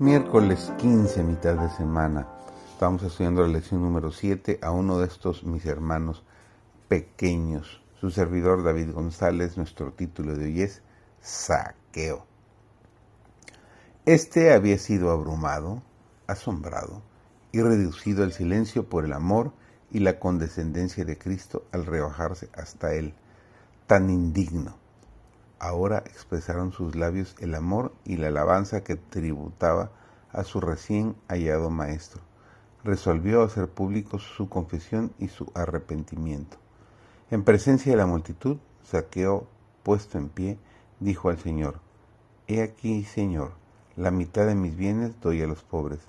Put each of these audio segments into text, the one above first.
Miércoles 15, mitad de semana. Estamos estudiando la lección número 7 a uno de estos mis hermanos pequeños. Su servidor David González, nuestro título de hoy es Saqueo. Este había sido abrumado, asombrado y reducido al silencio por el amor y la condescendencia de Cristo al rebajarse hasta él, tan indigno ahora expresaron sus labios el amor y la alabanza que tributaba a su recién hallado maestro. Resolvió hacer públicos su confesión y su arrepentimiento. En presencia de la multitud, Saqueo, puesto en pie, dijo al Señor, He aquí, Señor, la mitad de mis bienes doy a los pobres,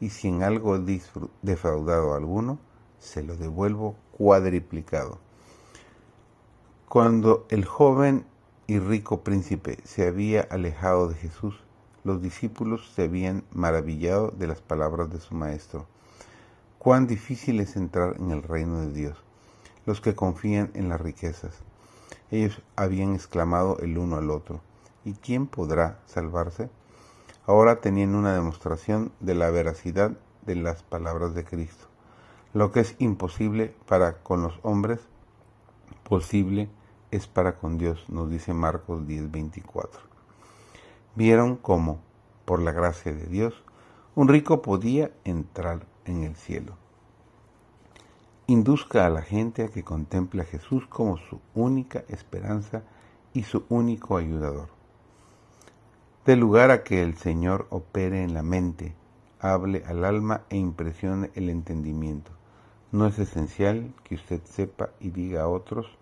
y si en algo he defraudado a alguno, se lo devuelvo cuadriplicado. Cuando el joven y rico príncipe se había alejado de Jesús, los discípulos se habían maravillado de las palabras de su maestro. Cuán difícil es entrar en el reino de Dios, los que confían en las riquezas. Ellos habían exclamado el uno al otro, ¿y quién podrá salvarse? Ahora tenían una demostración de la veracidad de las palabras de Cristo. Lo que es imposible para con los hombres, posible es para con Dios, nos dice Marcos 10:24. Vieron cómo, por la gracia de Dios, un rico podía entrar en el cielo. Induzca a la gente a que contemple a Jesús como su única esperanza y su único ayudador. De lugar a que el Señor opere en la mente, hable al alma e impresione el entendimiento. No es esencial que usted sepa y diga a otros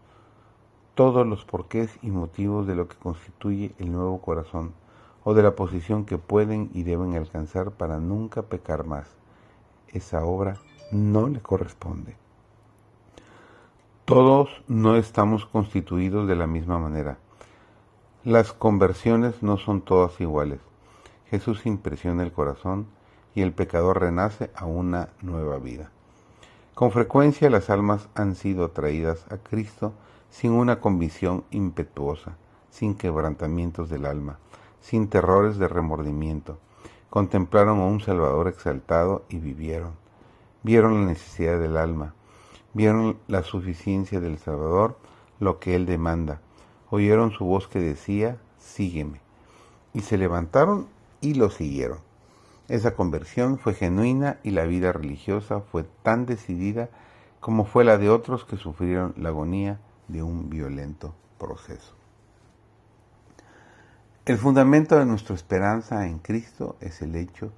todos los porqués y motivos de lo que constituye el nuevo corazón o de la posición que pueden y deben alcanzar para nunca pecar más. Esa obra no le corresponde. Todos no estamos constituidos de la misma manera. Las conversiones no son todas iguales. Jesús impresiona el corazón y el pecador renace a una nueva vida. Con frecuencia las almas han sido atraídas a Cristo sin una convicción impetuosa, sin quebrantamientos del alma, sin terrores de remordimiento. Contemplaron a un Salvador exaltado y vivieron. Vieron la necesidad del alma, vieron la suficiencia del Salvador, lo que Él demanda. Oyeron su voz que decía, sígueme. Y se levantaron y lo siguieron. Esa conversión fue genuina y la vida religiosa fue tan decidida como fue la de otros que sufrieron la agonía de un violento proceso. El fundamento de nuestra esperanza en Cristo es el hecho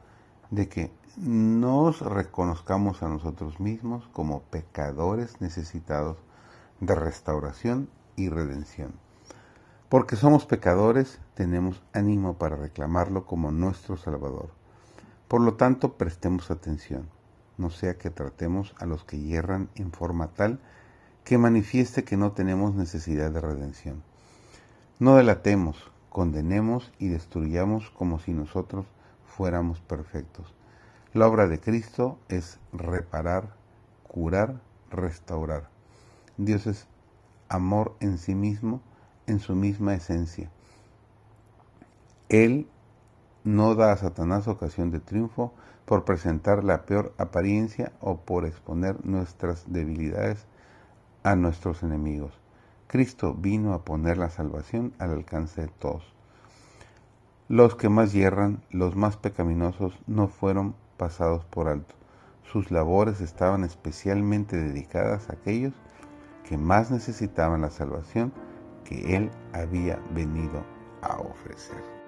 de que nos reconozcamos a nosotros mismos como pecadores necesitados de restauración y redención. Porque somos pecadores, tenemos ánimo para reclamarlo como nuestro Salvador. Por lo tanto, prestemos atención, no sea que tratemos a los que hierran en forma tal que manifieste que no tenemos necesidad de redención. No delatemos, condenemos y destruyamos como si nosotros fuéramos perfectos. La obra de Cristo es reparar, curar, restaurar. Dios es amor en sí mismo, en su misma esencia. Él no da a Satanás ocasión de triunfo por presentar la peor apariencia o por exponer nuestras debilidades a nuestros enemigos. Cristo vino a poner la salvación al alcance de todos. Los que más hierran, los más pecaminosos, no fueron pasados por alto. Sus labores estaban especialmente dedicadas a aquellos que más necesitaban la salvación que Él había venido a ofrecer.